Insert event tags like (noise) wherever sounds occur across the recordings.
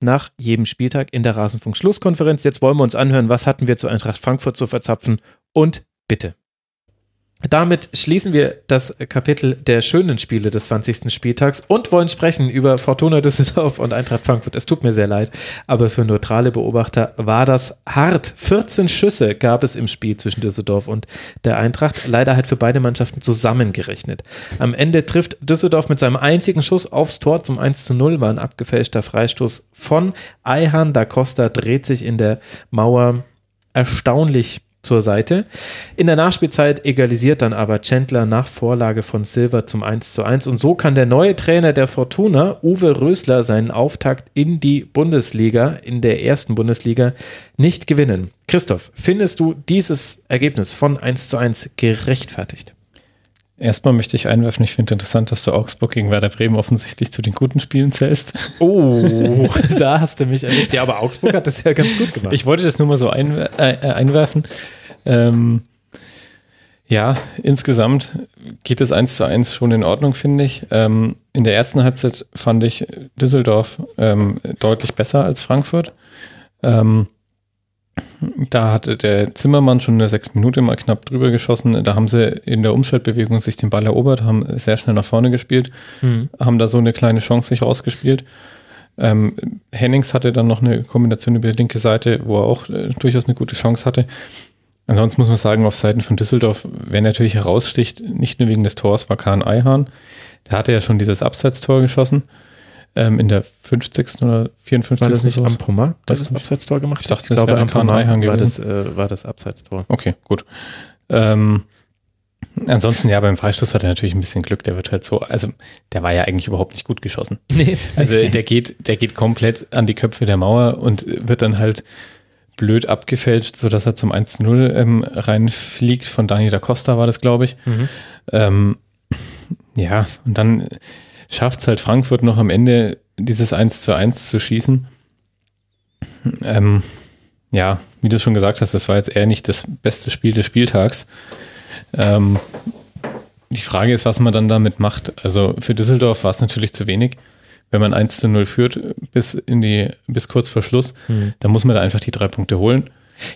nach jedem Spieltag in der Rasenfunk-Schlusskonferenz. Jetzt wollen wir uns anhören, was hatten wir zu Eintracht Frankfurt zu verzapfen und bitte. Damit schließen wir das Kapitel der schönen Spiele des 20. Spieltags und wollen sprechen über Fortuna Düsseldorf und Eintracht Frankfurt. Es tut mir sehr leid, aber für neutrale Beobachter war das hart. 14 Schüsse gab es im Spiel zwischen Düsseldorf und der Eintracht. Leider halt für beide Mannschaften zusammengerechnet. Am Ende trifft Düsseldorf mit seinem einzigen Schuss aufs Tor zum 1 zu 0, war ein abgefälschter Freistoß von Eihan. Da Costa dreht sich in der Mauer erstaunlich zur Seite. In der Nachspielzeit egalisiert dann aber Chandler nach Vorlage von Silver zum 1 zu 1 und so kann der neue Trainer der Fortuna, Uwe Rösler, seinen Auftakt in die Bundesliga, in der ersten Bundesliga, nicht gewinnen. Christoph, findest du dieses Ergebnis von 1 zu 1 gerechtfertigt? Erstmal möchte ich einwerfen, ich finde interessant, dass du Augsburg gegen Werder Bremen offensichtlich zu den guten Spielen zählst. Oh, (laughs) da hast du mich erwischt. Ja, aber Augsburg hat das ja ganz gut gemacht. Ich wollte das nur mal so einwer äh, äh, einwerfen. Ähm, ja, insgesamt geht es eins zu eins schon in Ordnung, finde ich. Ähm, in der ersten Halbzeit fand ich Düsseldorf ähm, deutlich besser als Frankfurt. Ähm, da hatte der Zimmermann schon in der sechsten Minute mal knapp drüber geschossen. Da haben sie in der Umschaltbewegung sich den Ball erobert, haben sehr schnell nach vorne gespielt, mhm. haben da so eine kleine Chance sich rausgespielt. Ähm, Hennings hatte dann noch eine Kombination über die linke Seite, wo er auch äh, durchaus eine gute Chance hatte. Ansonsten muss man sagen, auf Seiten von Düsseldorf, wer natürlich heraussticht, nicht nur wegen des Tors, war Kahn Eihan. Der hatte ja schon dieses Abseitstor geschossen ähm, in der 50. oder 54. War das nicht Ampoma, das, das Abseitstor gemacht Ich dachte, ich das glaube, Ampoma war das, äh, war das Abseitstor. Okay, gut. Ähm, ansonsten, ja, beim Freistoß hat er natürlich ein bisschen Glück. Der wird halt so, also der war ja eigentlich überhaupt nicht gut geschossen. Nee. Also (laughs) der geht, der geht komplett an die Köpfe der Mauer und wird dann halt blöd abgefälscht, sodass er zum 1-0 ähm, reinfliegt. Von Dani da Costa war das, glaube ich. Mhm. Ähm, ja, und dann schafft es halt Frankfurt noch am Ende dieses 1 zu 1 zu schießen. Ähm, ja, wie du schon gesagt hast, das war jetzt eher nicht das beste Spiel des Spieltags. Ähm, die Frage ist, was man dann damit macht. Also für Düsseldorf war es natürlich zu wenig. Wenn man 1 zu 0 führt bis in die, bis kurz vor Schluss, hm. dann muss man da einfach die drei Punkte holen.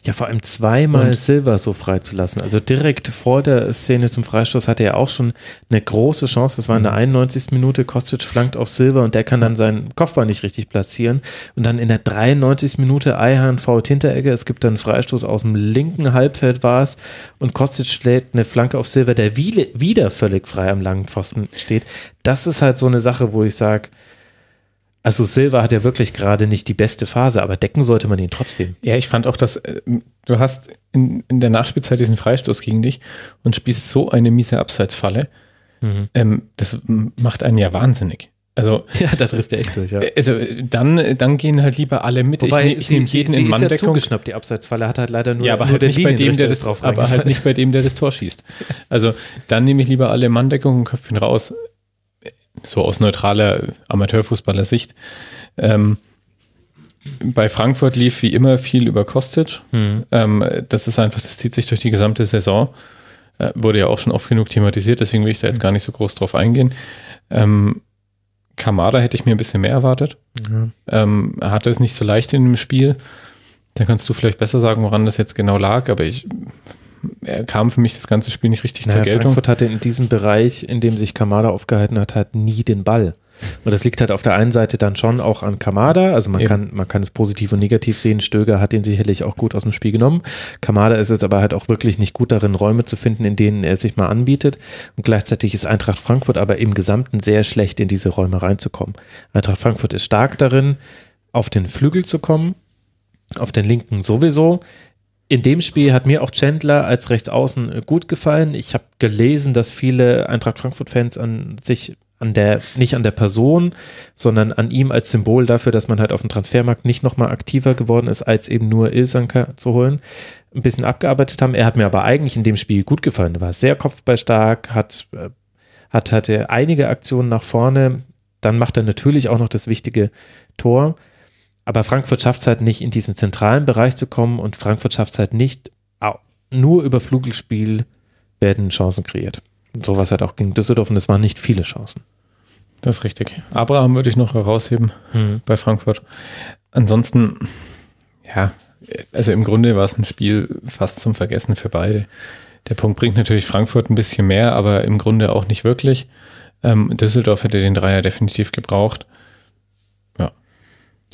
Ja, vor allem zweimal und Silver so freizulassen. Also direkt vor der Szene zum Freistoß hatte er auch schon eine große Chance. Das war in der 91. Mhm. Minute. Kostic flankt auf Silver und der kann dann seinen Kopfball nicht richtig platzieren. Und dann in der 93. Minute Eihahn fault Hinteregger. Es gibt dann einen Freistoß aus dem linken Halbfeld war es. Und Kostic schlägt eine Flanke auf Silver, der wieder völlig frei am langen Pfosten steht. Das ist halt so eine Sache, wo ich sage, also Silva hat ja wirklich gerade nicht die beste Phase, aber decken sollte man ihn trotzdem. Ja, ich fand auch, dass äh, du hast in, in der Nachspielzeit diesen Freistoß gegen dich und spielst so eine miese Abseitsfalle. Mhm. Ähm, das macht einen ja wahnsinnig. Also, (laughs) ja, da drehst du echt durch, ja. Also, dann, dann gehen halt lieber alle mit. Wobei, ich, ich nehme jeden sie in Manndeckung. Ist ja zugeschnappt, die Abseitsfalle hat halt leider nur, ja, aber nur halt nicht bei dem, der das, drauf aber halt nicht bei dem, der das Tor schießt. Also, dann nehme ich lieber alle Manndeckung und Köpfchen raus so aus neutraler Amateurfußballer-Sicht. Ähm, bei Frankfurt lief wie immer viel über Kostic. Mhm. Ähm, das ist einfach, das zieht sich durch die gesamte Saison. Äh, wurde ja auch schon oft genug thematisiert, deswegen will ich da jetzt gar nicht so groß drauf eingehen. Ähm, Kamada hätte ich mir ein bisschen mehr erwartet. Mhm. Ähm, er hatte es nicht so leicht in dem Spiel. Da kannst du vielleicht besser sagen, woran das jetzt genau lag, aber ich kam für mich das ganze Spiel nicht richtig naja, zur Geltung. Frankfurt hatte in diesem Bereich, in dem sich Kamada aufgehalten hat, halt nie den Ball. Und das liegt halt auf der einen Seite dann schon auch an Kamada. Also man kann, man kann es positiv und negativ sehen. Stöger hat ihn sicherlich auch gut aus dem Spiel genommen. Kamada ist jetzt aber halt auch wirklich nicht gut darin, Räume zu finden, in denen er sich mal anbietet. Und gleichzeitig ist Eintracht Frankfurt aber im Gesamten sehr schlecht, in diese Räume reinzukommen. Eintracht Frankfurt ist stark darin, auf den Flügel zu kommen, auf den linken sowieso. In dem Spiel hat mir auch Chandler als Rechtsaußen gut gefallen. Ich habe gelesen, dass viele Eintracht Frankfurt-Fans an sich an der, nicht an der Person, sondern an ihm als Symbol dafür, dass man halt auf dem Transfermarkt nicht nochmal aktiver geworden ist, als eben nur Ilsanker zu holen, ein bisschen abgearbeitet haben. Er hat mir aber eigentlich in dem Spiel gut gefallen. Er war sehr kopfballstark, hat, äh, hat, hatte einige Aktionen nach vorne. Dann macht er natürlich auch noch das wichtige Tor. Aber Frankfurt schafft es halt nicht, in diesen zentralen Bereich zu kommen und Frankfurt schafft es halt nicht, nur über Flugelspiel werden Chancen kreiert. Und sowas halt auch gegen Düsseldorf und es waren nicht viele Chancen. Das ist richtig. Abraham würde ich noch herausheben mhm. bei Frankfurt. Ansonsten, ja, also im Grunde war es ein Spiel fast zum Vergessen für beide. Der Punkt bringt natürlich Frankfurt ein bisschen mehr, aber im Grunde auch nicht wirklich. Ähm, Düsseldorf hätte den Dreier definitiv gebraucht.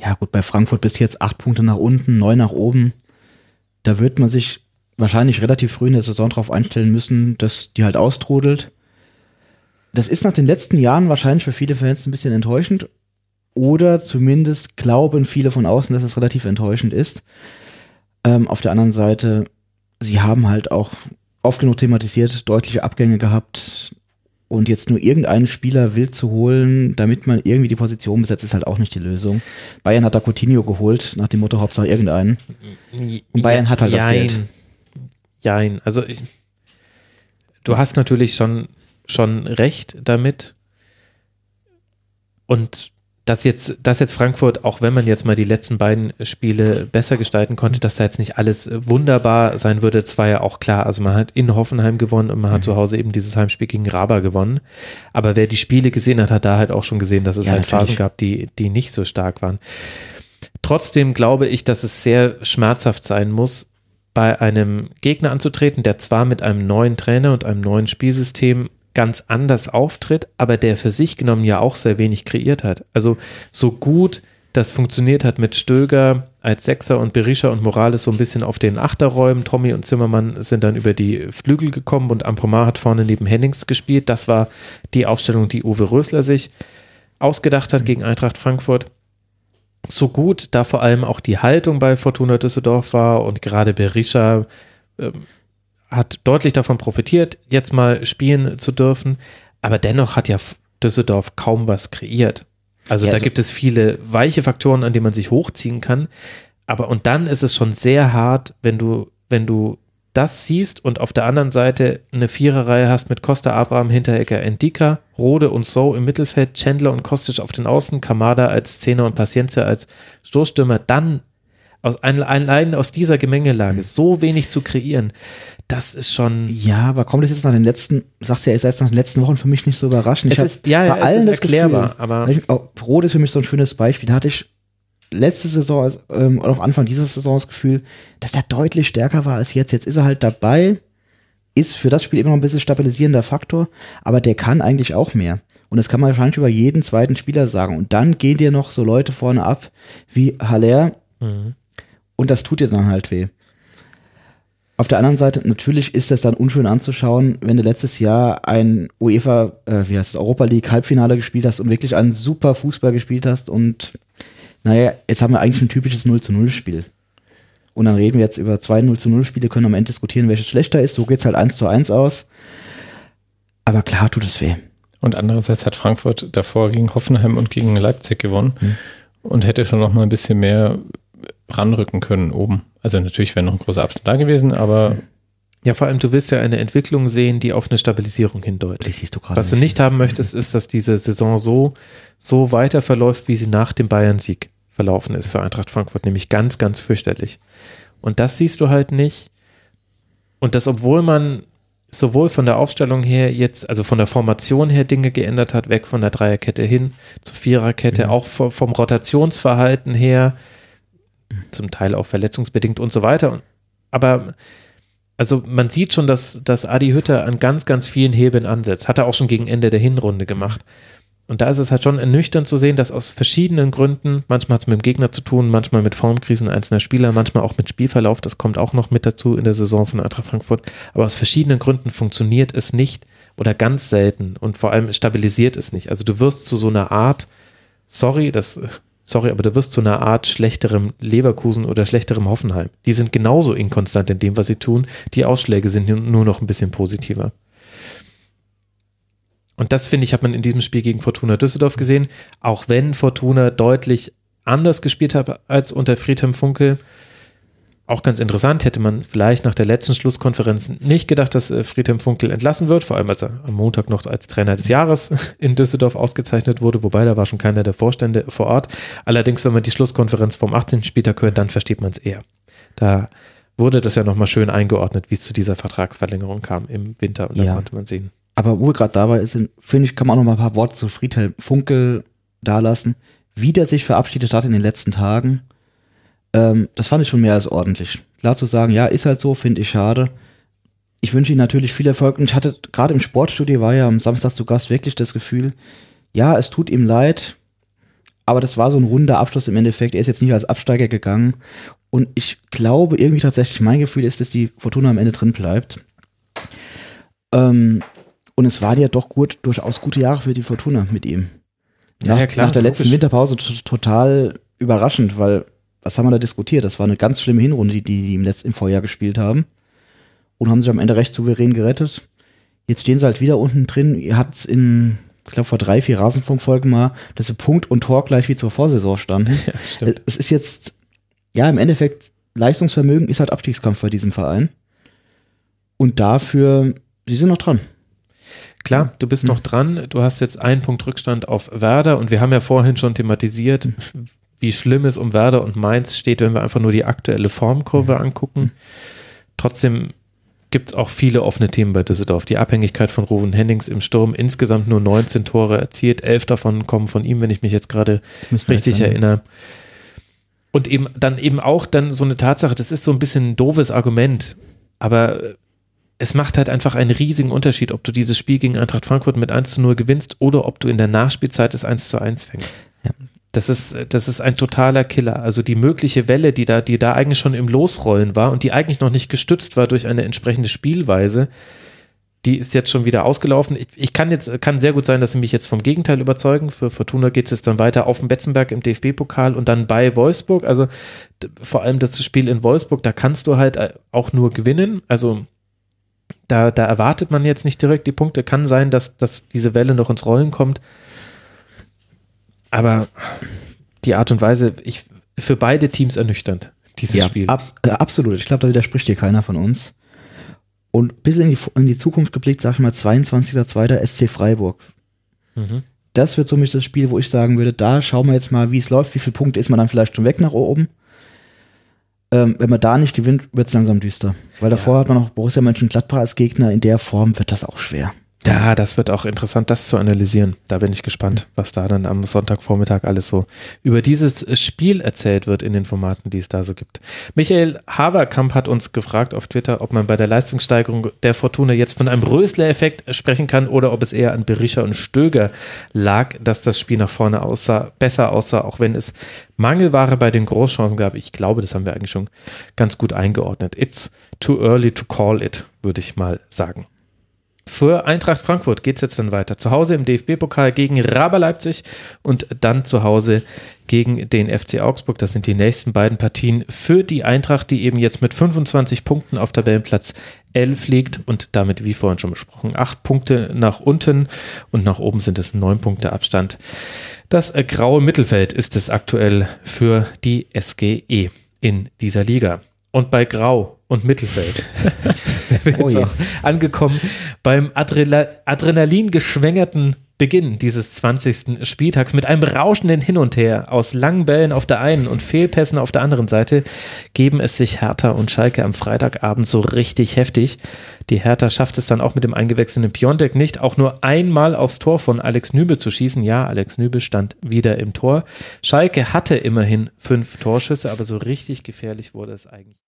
Ja. Gut, bei Frankfurt bis jetzt acht Punkte nach unten, neun nach oben. Da wird man sich wahrscheinlich relativ früh in der Saison darauf einstellen müssen, dass die halt austrudelt. Das ist nach den letzten Jahren wahrscheinlich für viele Fans ein bisschen enttäuschend. Oder zumindest glauben viele von außen, dass es relativ enttäuschend ist. Ähm, auf der anderen Seite, sie haben halt auch oft genug thematisiert, deutliche Abgänge gehabt. Und jetzt nur irgendeinen Spieler wild zu holen, damit man irgendwie die Position besetzt, ist halt auch nicht die Lösung. Bayern hat da Coutinho geholt, nach dem Motto Hauptsache irgendeinen. Und Bayern hat halt Jein. das Geld. Jein. Also ich, du hast natürlich schon, schon recht damit. Und dass jetzt, dass jetzt Frankfurt, auch wenn man jetzt mal die letzten beiden Spiele besser gestalten konnte, dass da jetzt nicht alles wunderbar sein würde, das war ja auch klar. Also man hat in Hoffenheim gewonnen und man hat mhm. zu Hause eben dieses Heimspiel gegen Raba gewonnen. Aber wer die Spiele gesehen hat, hat da halt auch schon gesehen, dass es ja, halt natürlich. Phasen gab, die, die nicht so stark waren. Trotzdem glaube ich, dass es sehr schmerzhaft sein muss, bei einem Gegner anzutreten, der zwar mit einem neuen Trainer und einem neuen Spielsystem ganz anders auftritt, aber der für sich genommen ja auch sehr wenig kreiert hat. Also so gut das funktioniert hat mit Stöger als Sechser und Berisha und Morales so ein bisschen auf den Achterräumen. Tommy und Zimmermann sind dann über die Flügel gekommen und Ampomar hat vorne neben Hennings gespielt. Das war die Aufstellung, die Uwe Rösler sich ausgedacht hat gegen Eintracht Frankfurt so gut, da vor allem auch die Haltung bei Fortuna Düsseldorf war und gerade Berisha ähm, hat deutlich davon profitiert, jetzt mal spielen zu dürfen. Aber dennoch hat ja Düsseldorf kaum was kreiert. Also ja, da also gibt es viele weiche Faktoren, an denen man sich hochziehen kann. Aber und dann ist es schon sehr hart, wenn du, wenn du das siehst und auf der anderen Seite eine Viererreihe hast mit Costa, Abraham, Hinterecker, Endika, Rode und So im Mittelfeld, Chandler und Kostic auf den Außen, Kamada als Zehner und Paciencia als Stoßstürmer, dann aus, allein aus dieser Gemengelage mhm. so wenig zu kreieren, das ist schon. Ja, aber kommt das jetzt nach den letzten, sagst du ja selbst nach den letzten Wochen für mich nicht so überraschend. Es ist, ja, ja, bei allen es ist erklärbar, Gefühl, aber. Ich, oh, Rode ist für mich so ein schönes Beispiel. Da hatte ich letzte Saison ähm, oder auch Anfang dieser Saison das Gefühl, dass der deutlich stärker war als jetzt. Jetzt ist er halt dabei, ist für das Spiel immer noch ein bisschen stabilisierender Faktor, aber der kann eigentlich auch mehr. Und das kann man wahrscheinlich über jeden zweiten Spieler sagen. Und dann gehen dir noch so Leute vorne ab wie Haller. Mhm. Und das tut dir dann halt weh. Auf der anderen Seite, natürlich ist es dann unschön anzuschauen, wenn du letztes Jahr ein UEFA, äh, wie heißt es, Europa League Halbfinale gespielt hast und wirklich einen super Fußball gespielt hast und naja, jetzt haben wir eigentlich ein typisches 0 zu 0 Spiel. Und dann reden wir jetzt über zwei 0 zu 0 Spiele, können am Ende diskutieren, welches schlechter ist. So geht es halt 1 zu 1 aus. Aber klar tut es weh. Und andererseits hat Frankfurt davor gegen Hoffenheim und gegen Leipzig gewonnen hm. und hätte schon noch mal ein bisschen mehr ranrücken können oben. Also natürlich wäre noch ein großer Abstand da gewesen, aber ja, vor allem, du willst ja eine Entwicklung sehen, die auf eine Stabilisierung hindeutet. Das siehst du gerade. Was du nicht haben möchtest, ist, dass diese Saison so, so weiter verläuft, wie sie nach dem Bayern-Sieg verlaufen ist für Eintracht Frankfurt, nämlich ganz, ganz fürchterlich. Und das siehst du halt nicht. Und das, obwohl man sowohl von der Aufstellung her jetzt, also von der Formation her Dinge geändert hat, weg von der Dreierkette hin zur Viererkette, mhm. auch vom Rotationsverhalten her, zum Teil auch verletzungsbedingt und so weiter. Aber also man sieht schon, dass, dass Adi Hütter an ganz, ganz vielen Hebeln ansetzt. Hat er auch schon gegen Ende der Hinrunde gemacht. Und da ist es halt schon ernüchternd zu sehen, dass aus verschiedenen Gründen, manchmal hat es mit dem Gegner zu tun, manchmal mit Formkrisen einzelner Spieler, manchmal auch mit Spielverlauf, das kommt auch noch mit dazu in der Saison von Eintracht Frankfurt, aber aus verschiedenen Gründen funktioniert es nicht oder ganz selten und vor allem stabilisiert es nicht. Also du wirst zu so einer Art, sorry, das, sorry, aber du wirst zu einer Art schlechterem Leverkusen oder schlechterem Hoffenheim. Die sind genauso inkonstant in dem, was sie tun. Die Ausschläge sind nur noch ein bisschen positiver. Und das, finde ich, hat man in diesem Spiel gegen Fortuna Düsseldorf gesehen. Auch wenn Fortuna deutlich anders gespielt hat als unter Friedhelm Funkel. Auch ganz interessant, hätte man vielleicht nach der letzten Schlusskonferenz nicht gedacht, dass äh, Friedhelm Funkel entlassen wird, vor allem als er am Montag noch als Trainer des Jahres (laughs) in Düsseldorf ausgezeichnet wurde, wobei da war schon keiner der Vorstände vor Ort. Allerdings, wenn man die Schlusskonferenz vom 18. Spieltag hört, dann versteht man es eher. Da wurde das ja nochmal schön eingeordnet, wie es zu dieser Vertragsverlängerung kam im Winter und da ja. konnte man sehen. Aber wo wir gerade dabei sind, finde ich, kann man auch noch mal ein paar Worte zu Friedhelm Funkel dalassen. Wie der sich verabschiedet hat in den letzten Tagen, ähm, das fand ich schon mehr als ordentlich. Klar zu sagen, ja, ist halt so, finde ich schade. Ich wünsche ihm natürlich viel Erfolg. Und ich hatte gerade im Sportstudio, war ja am Samstag zu Gast, wirklich das Gefühl, ja, es tut ihm leid, aber das war so ein runder Abschluss im Endeffekt. Er ist jetzt nicht als Absteiger gegangen. Und ich glaube irgendwie tatsächlich, mein Gefühl ist, dass die Fortuna am Ende drin bleibt. Ähm, und es waren ja doch gut, durchaus gute Jahre für die Fortuna mit ihm. Nach, ja, klar, nach der letzten logisch. Winterpause total überraschend, weil, was haben wir da diskutiert? Das war eine ganz schlimme Hinrunde, die die im letzten im Vorjahr gespielt haben. Und haben sich am Ende recht souverän gerettet. Jetzt stehen sie halt wieder unten drin. Ihr habt es in, ich glaube, vor drei, vier Rasenfunkfolgen mal, dass sie Punkt und Tor gleich wie zur Vorsaison standen. (laughs) Ja, stimmt. Es ist jetzt, ja, im Endeffekt, Leistungsvermögen ist halt Abstiegskampf bei diesem Verein. Und dafür, sie sind noch dran. Klar, du bist mhm. noch dran. Du hast jetzt einen Punkt Rückstand auf Werder und wir haben ja vorhin schon thematisiert, mhm. Wie schlimm es um Werder und Mainz steht, wenn wir einfach nur die aktuelle Formkurve mhm. angucken. Trotzdem gibt es auch viele offene Themen bei Düsseldorf. Die Abhängigkeit von Ruven Hennings im Sturm, insgesamt nur 19 Tore erzielt, elf davon kommen von ihm, wenn ich mich jetzt gerade richtig erinnere. Und eben dann eben auch dann so eine Tatsache, das ist so ein bisschen ein doofes Argument, aber es macht halt einfach einen riesigen Unterschied, ob du dieses Spiel gegen Eintracht Frankfurt mit 1 zu 0 gewinnst oder ob du in der Nachspielzeit das 1 zu 1 fängst. Das ist, das ist ein totaler Killer. Also die mögliche Welle, die da, die da eigentlich schon im Losrollen war und die eigentlich noch nicht gestützt war durch eine entsprechende Spielweise, die ist jetzt schon wieder ausgelaufen. Ich, ich, kann jetzt, kann sehr gut sein, dass sie mich jetzt vom Gegenteil überzeugen. Für Fortuna geht es jetzt dann weiter auf dem Betzenberg im DFB-Pokal und dann bei Wolfsburg. Also vor allem das Spiel in Wolfsburg, da kannst du halt äh, auch nur gewinnen. Also da, da erwartet man jetzt nicht direkt die Punkte. Kann sein, dass, dass diese Welle noch ins Rollen kommt. Aber die Art und Weise, ich, für beide Teams ernüchternd, dieses ja, Spiel. Abs äh, absolut. Ich glaube, da widerspricht dir keiner von uns. Und bis in die, in die Zukunft geblickt, sag ich mal, 22.02. SC Freiburg. Mhm. Das wird somit das Spiel, wo ich sagen würde, da schauen wir jetzt mal, wie es läuft, wie viele Punkte ist man dann vielleicht schon weg nach oben ähm, wenn man da nicht gewinnt, wird es langsam düster. Weil davor ja. hat man noch Borussia Mönchengladbach als Gegner. In der Form wird das auch schwer. Ja, das wird auch interessant, das zu analysieren. Da bin ich gespannt, was da dann am Sonntagvormittag alles so über dieses Spiel erzählt wird in den Formaten, die es da so gibt. Michael Haverkamp hat uns gefragt auf Twitter, ob man bei der Leistungssteigerung der Fortuna jetzt von einem Rösler-Effekt sprechen kann oder ob es eher an Berischer und Stöger lag, dass das Spiel nach vorne aussah, besser aussah, auch wenn es Mangelware bei den Großchancen gab. Ich glaube, das haben wir eigentlich schon ganz gut eingeordnet. It's too early to call it, würde ich mal sagen. Für Eintracht Frankfurt geht es jetzt dann weiter. Zu Hause im DFB-Pokal gegen Raber Leipzig und dann zu Hause gegen den FC Augsburg. Das sind die nächsten beiden Partien für die Eintracht, die eben jetzt mit 25 Punkten auf Tabellenplatz 11 liegt und damit, wie vorhin schon besprochen, acht Punkte nach unten und nach oben sind es neun Punkte Abstand. Das graue Mittelfeld ist es aktuell für die SGE in dieser Liga. Und bei Grau und Mittelfeld (laughs) (laughs) sind wir oh jetzt auch angekommen beim Adrenalin geschwängerten Beginn dieses 20. Spieltags mit einem rauschenden Hin und Her aus langen Bällen auf der einen und Fehlpässen auf der anderen Seite geben es sich Hertha und Schalke am Freitagabend so richtig heftig. Die Hertha schafft es dann auch mit dem eingewechselten Piontek nicht, auch nur einmal aufs Tor von Alex Nübe zu schießen. Ja, Alex Nübe stand wieder im Tor. Schalke hatte immerhin fünf Torschüsse, aber so richtig gefährlich wurde es eigentlich.